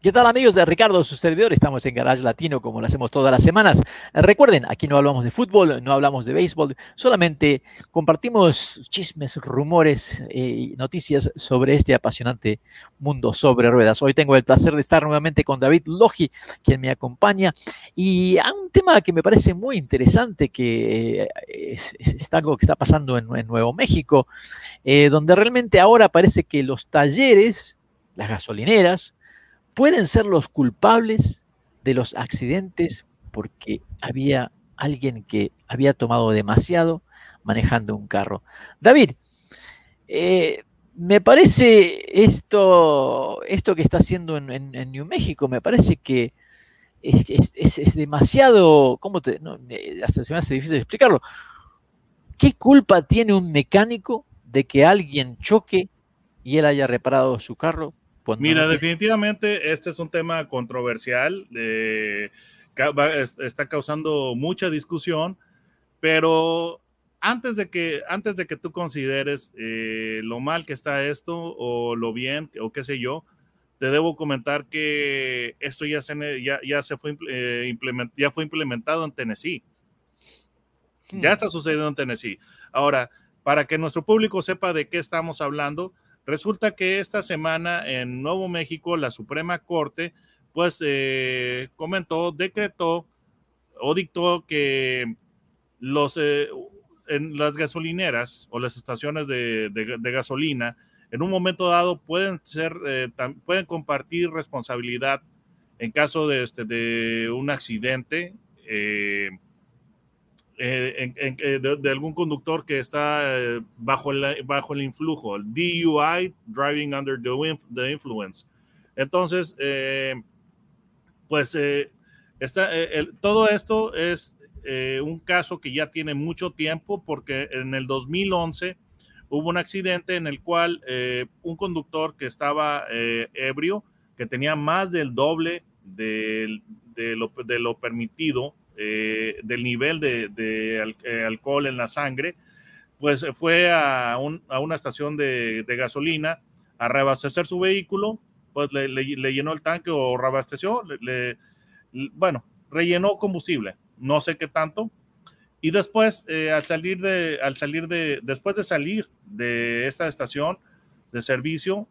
¿Qué tal amigos de Ricardo, su servidor? Estamos en Garage Latino como lo hacemos todas las semanas. Recuerden, aquí no hablamos de fútbol, no hablamos de béisbol, solamente compartimos chismes, rumores y noticias sobre este apasionante mundo sobre ruedas. Hoy tengo el placer de estar nuevamente con David Logi, quien me acompaña, y a un tema que me parece muy interesante, que es, es algo que está pasando en, en Nuevo México, eh, donde realmente ahora parece que los talleres, las gasolineras, pueden ser los culpables de los accidentes porque había alguien que había tomado demasiado manejando un carro. David, eh, me parece esto, esto que está haciendo en, New México, me parece que es, es, es demasiado, ¿cómo te, no, hasta se me hace difícil explicarlo. ¿Qué culpa tiene un mecánico de que alguien choque y él haya reparado su carro Mira, no definitivamente este es un tema controversial, eh, está causando mucha discusión, pero antes de que, antes de que tú consideres eh, lo mal que está esto o lo bien o qué sé yo, te debo comentar que esto ya se, ya, ya se fue, eh, implement, ya fue implementado en Tennessee. Hmm. Ya está sucediendo en Tennessee. Ahora, para que nuestro público sepa de qué estamos hablando, Resulta que esta semana en Nuevo México la Suprema Corte pues eh, comentó, decretó o dictó que los, eh, en las gasolineras o las estaciones de, gasolina en un momento dado pueden ser, eh, pueden compartir responsabilidad en caso de, este, de un accidente eh, eh, de, algún conductor que está eh, bajo, el, bajo el influjo, el DUI, Driving Under the, Influence. Entonces, pues está, todo esto es un caso que ya tiene mucho tiempo porque en el 2011 hubo un accidente en el cual un conductor que estaba ebrio, que tenía más del doble de, lo, de lo permitido, eh, del nivel de, eh, alcohol en la sangre, pues fue a, un, a una estación de, gasolina a reabastecer su vehículo, pues le, le, le llenó el tanque o reabasteció, le, bueno, rellenó combustible, no sé qué tanto, y después eh, al salir de, al salir de, después de salir de esta estación de servicio,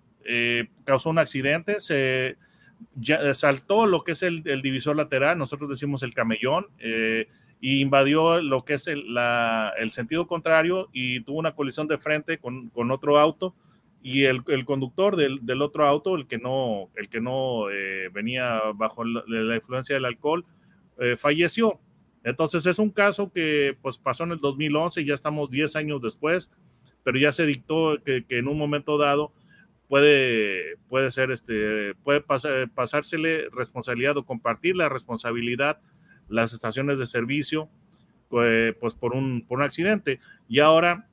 causó un accidente, se ya eh, saltó lo que es el, divisor lateral, nosotros decimos el camellón, eh, y invadió lo que es el, el, sentido contrario y tuvo una colisión de frente con, con otro auto y el, el conductor del, del, otro auto, el que no, el que no eh, venía bajo la, la, influencia del alcohol, eh, falleció. Entonces es un caso que pues pasó en el 2011, ya estamos 10 años después, pero ya se dictó que, que en un momento dado puede, puede ser este, puede pasar, pasársele responsabilidad o compartir la responsabilidad las estaciones de servicio pues, pues por, un, por un accidente. Y ahora,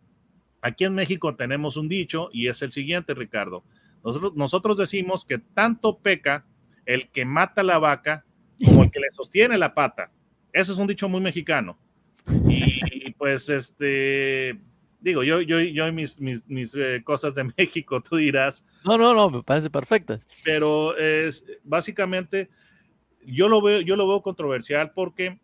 aquí en México tenemos un dicho y es el siguiente, Ricardo. Nosotros, nosotros decimos que tanto peca el que mata la vaca como el que le sostiene la pata. Eso es un dicho muy mexicano. Y pues este, digo, yo, yo, yo mis, mis, mis eh, cosas de México, tú dirás. No, no, no, me parece perfectas. Pero es básicamente, yo lo veo, yo lo veo controversial porque,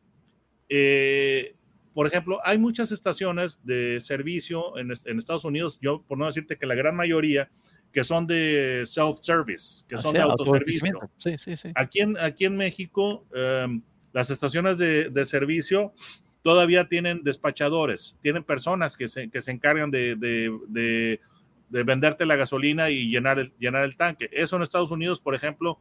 eh, por ejemplo, hay muchas estaciones de servicio en, en, Estados Unidos, yo por no decirte que la gran mayoría, que son de self-service, que son o sea, de autoservicio. Sí, sí, sí. Aquí en, aquí en México, um, las estaciones de, de servicio todavía tienen despachadores, tienen personas que se, que se encargan de, de, de, de, venderte la gasolina y llenar el, llenar el tanque. Eso en Estados Unidos, por ejemplo,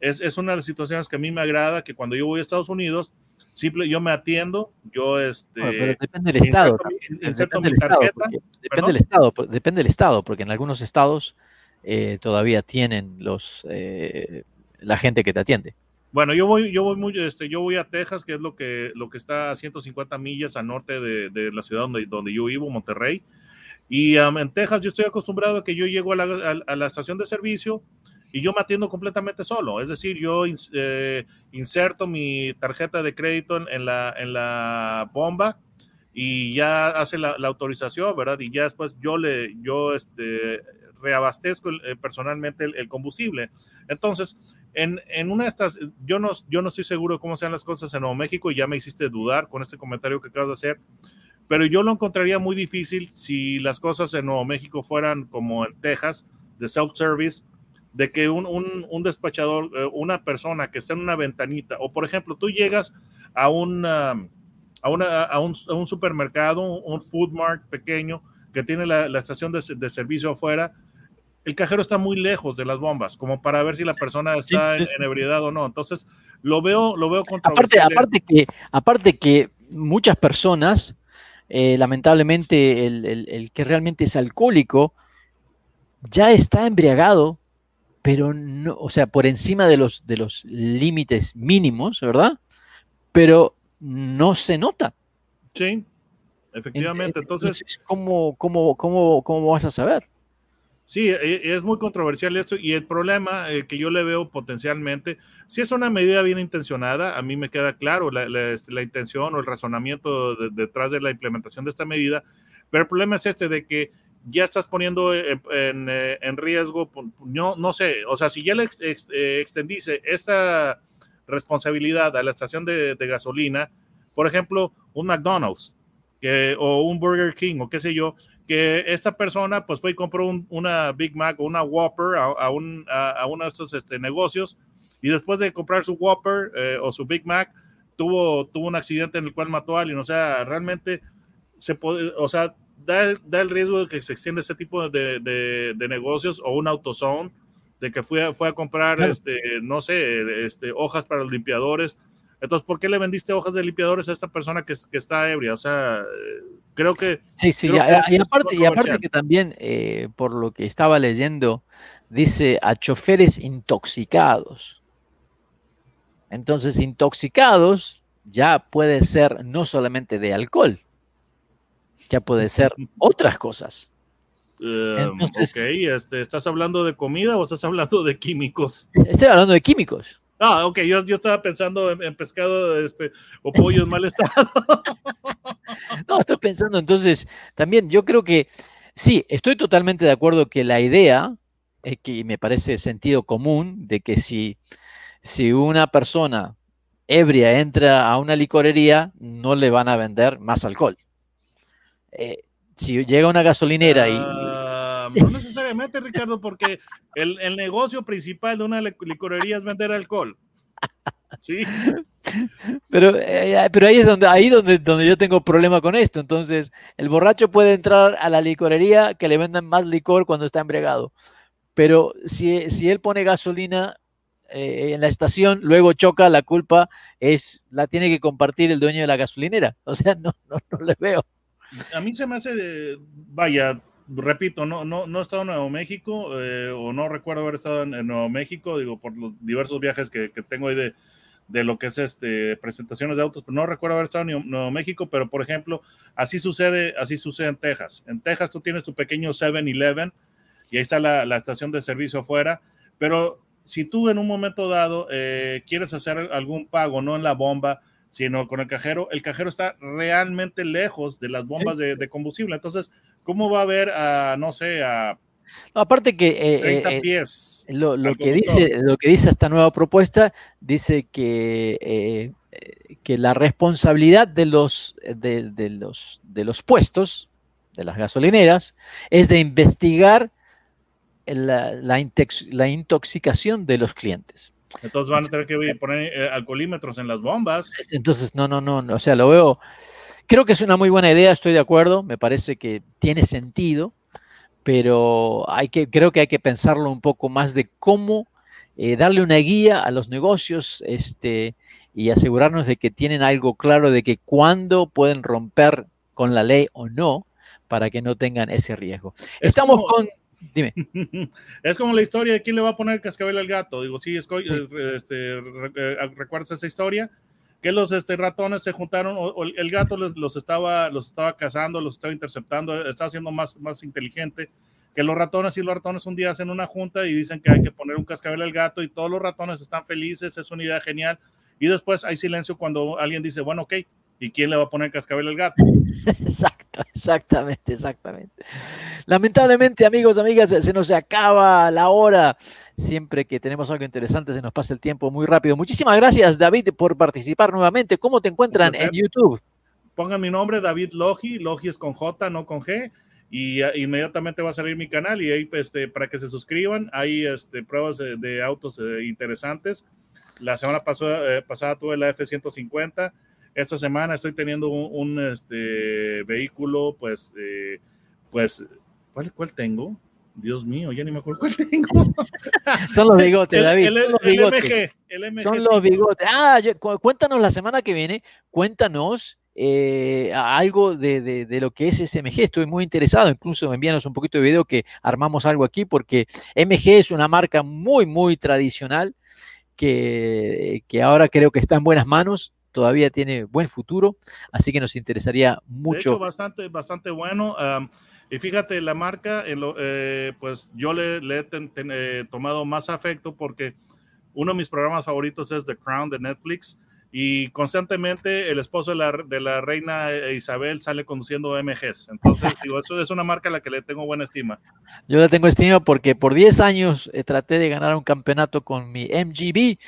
es, es, una de las situaciones que a mí me agrada, que cuando yo voy a Estados Unidos, simple, yo me atiendo, yo este... Bueno, pero depende del estado. Inserto, mi, inserto depende, mi tarjeta. Del estado depende del estado, depende del estado, porque en algunos estados eh, todavía tienen los, eh, la gente que te atiende. Bueno, yo voy, yo voy muy, este, yo voy a Texas, que es lo que, lo que está a 150 millas al norte de, de la ciudad donde, donde yo vivo, Monterrey. Y um, en Texas yo estoy acostumbrado a que yo llego a la, a, a la, estación de servicio y yo me atiendo completamente solo. Es decir, yo eh, inserto mi tarjeta de crédito en, en, la, en la bomba y ya hace la, la, autorización, ¿verdad? Y ya después yo le, yo este, reabastezco eh, personalmente el, combustible. Entonces, en, en, una de estas, yo no, yo no estoy seguro cómo sean las cosas en Nuevo México y ya me hiciste dudar con este comentario que acabas de hacer, pero yo lo encontraría muy difícil si las cosas en Nuevo México fueran como en Texas, de self-service, de que un, un, un despachador, eh, una persona que está en una ventanita, o por ejemplo, tú llegas a, una, a, una, a, un, a un, supermercado, un food mart pequeño que tiene la, la estación de, de, servicio afuera, el cajero está muy lejos de las bombas, como para ver si la persona está sí, sí, sí. En, en, ebriedad o no. Entonces, lo veo, lo veo aparte, aparte que Aparte que muchas personas, eh, lamentablemente, el, el, el que realmente es alcohólico, ya está embriagado pero no, o sea, por encima de los, de los límites mínimos, ¿verdad? Pero no se nota. Sí, efectivamente. Entonces, Entonces ¿cómo, cómo, cómo, ¿cómo vas a saber? Sí, e, es muy controversial esto y el problema eh, que yo le veo potencialmente, si es una medida bien intencionada, a mí me queda claro la, este, intención o el razonamiento de, detrás de la implementación de esta medida, pero el problema es este de que ya estás poniendo en, en, riesgo, no, no sé, o sea, si ya le ex, eh, esta responsabilidad a la estación de, gasolina, por ejemplo, un McDonald's o un Burger King o qué sé yo, que esta persona pues fue y compró un, una Big Mac o una Whopper a, a, un, a, a uno de estos este, negocios y después de comprar su Whopper eh, o su Big Mac, tuvo, tuvo un accidente en el cual mató a alguien, o sea, realmente se puede, o sea, da, da, el riesgo de que se extienda este tipo de, de, de negocios o un autozone, de que fue fue a comprar, claro. este, no sé, este, hojas para los limpiadores. Entonces, ¿por qué le vendiste hojas de limpiadores a esta persona que, que está ebria? O sea, creo que... Sí, sí, y, y, aparte, y, aparte, que también, eh, por lo que estaba leyendo, dice a choferes intoxicados. Entonces, intoxicados ya puede ser no solamente de alcohol, ya puede ser otras cosas. Uh, Entonces, ok, este, ¿estás hablando de comida o estás hablando de químicos? Estoy hablando de químicos. Ah, ok, yo, yo estaba pensando en, en, pescado este, o pollo en mal estado. no, estoy pensando entonces, también yo creo que sí, estoy totalmente de acuerdo que la idea, es que me parece sentido común, de que si, si una persona ebria entra a una licorería, no le van a vender más alcohol eh, si llega una gasolinera y... No necesariamente, Ricardo, porque el, el, negocio principal de una licorería es vender alcohol. Sí. Pero, eh, pero ahí es donde, ahí donde, donde yo tengo problema con esto. Entonces, el borracho puede entrar a la licorería que le vendan más licor cuando está embriagado. Pero si, si él pone gasolina eh, en la estación, luego choca, la culpa es la tiene que compartir el dueño de la gasolinera. O sea, no, no, no le veo a mí se me hace, de, vaya, repito, no, no, no he estado en Nuevo México eh, o no recuerdo haber estado en, en, Nuevo México, digo, por los diversos viajes que, que tengo ahí de, de, lo que es este, presentaciones de autos, pero no recuerdo haber estado en Nuevo México, pero por ejemplo, así sucede, así sucede en Texas. En Texas tú tienes tu pequeño 7-Eleven y ahí está la, la, estación de servicio afuera, pero si tú en un momento dado eh, quieres hacer algún pago, no en la bomba, sino con el cajero, el cajero está realmente lejos de las bombas sí. de, de, combustible. Entonces, ¿cómo va a haber a, no sé, a... No, aparte que eh, 30 eh, pies. Lo, lo que dice, lo que dice esta nueva propuesta, dice que, eh, que la responsabilidad de los, de, de, los, de los puestos, de las gasolineras, es de investigar la, la, la intoxicación de los clientes. Entonces van a tener que poner eh, alcoholímetros en las bombas. Entonces, no, no, no, o sea, lo veo, creo que es una muy buena idea, estoy de acuerdo, me parece que tiene sentido, pero hay que, creo que hay que pensarlo un poco más de cómo eh, darle una guía a los negocios este, y asegurarnos de que tienen algo claro de que cuándo pueden romper con la ley o no para que no tengan ese riesgo. Es Estamos como, con Dime. es como la historia de quién le va a poner cascabel al gato. Digo, sí, es, este, recuerdas esa historia que los este, ratones se juntaron, el gato los, estaba, los estaba cazando, los estaba interceptando, estaba siendo más, más inteligente que los ratones y los ratones un día hacen una junta y dicen que hay que poner un cascabel al gato y todos los ratones están felices, es una idea genial. Y después hay silencio cuando alguien dice, bueno, ok, ¿y quién le va a poner cascabel al gato? Exacto, exactamente, exactamente. Lamentablemente, amigos, amigas, se nos acaba la hora. Siempre que tenemos algo interesante, se nos pasa el tiempo muy rápido. Muchísimas gracias, David, por participar nuevamente. ¿Cómo te encuentran en YouTube? Pongan mi nombre, David Logi. Logi es con J, no con G y inmediatamente va a salir mi canal y ahí este, para que se suscriban hay este, pruebas de, autos eh, interesantes. La semana pasada, eh, pasada tuve la F-150, esta semana estoy teniendo un, este, vehículo, pues, eh, pues, ¿cuál, ¿cuál tengo? Dios mío, ya ni me acuerdo cuál tengo. Son los bigotes, David. El, son los bigotes. son los bigotes. Ah, cuéntanos la semana que viene, cuéntanos eh, algo de, lo que es SMG. Estoy muy interesado, incluso envíanos un poquito de video que armamos algo aquí, porque MG es una marca muy, muy tradicional que, que ahora creo que está en buenas manos. Todavía tiene buen futuro, así que nos interesaría mucho. De hecho, bastante, bastante bueno. y fíjate, la marca, eh, pues yo le, he eh, tomado más afecto porque uno de mis programas favoritos es The Crown de Netflix y constantemente el esposo de la, de la, reina Isabel sale conduciendo MGs. Entonces, digo, eso es una marca a la que le tengo buena estima. Yo le tengo estima porque por 10 años eh, traté de ganar un campeonato con mi MGB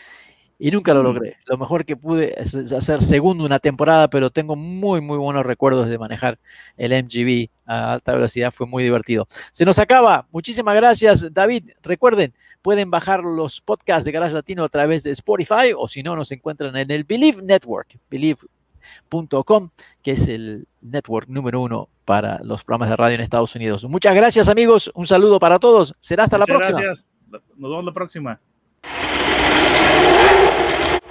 y nunca lo mm. logré. Lo mejor que pude es hacer segundo una temporada, pero tengo muy, muy buenos recuerdos de manejar el MGB a alta velocidad. Fue muy divertido. Se nos acaba. Muchísimas gracias, David. Recuerden, pueden bajar los podcasts de Garage Latino a través de Spotify o si no, nos encuentran en el Believe Network, believe.com, que es el network número uno para los programas de radio en Estados Unidos. Muchas gracias, amigos. Un saludo para todos. Será hasta la próxima. Gracias. Nos vemos la próxima.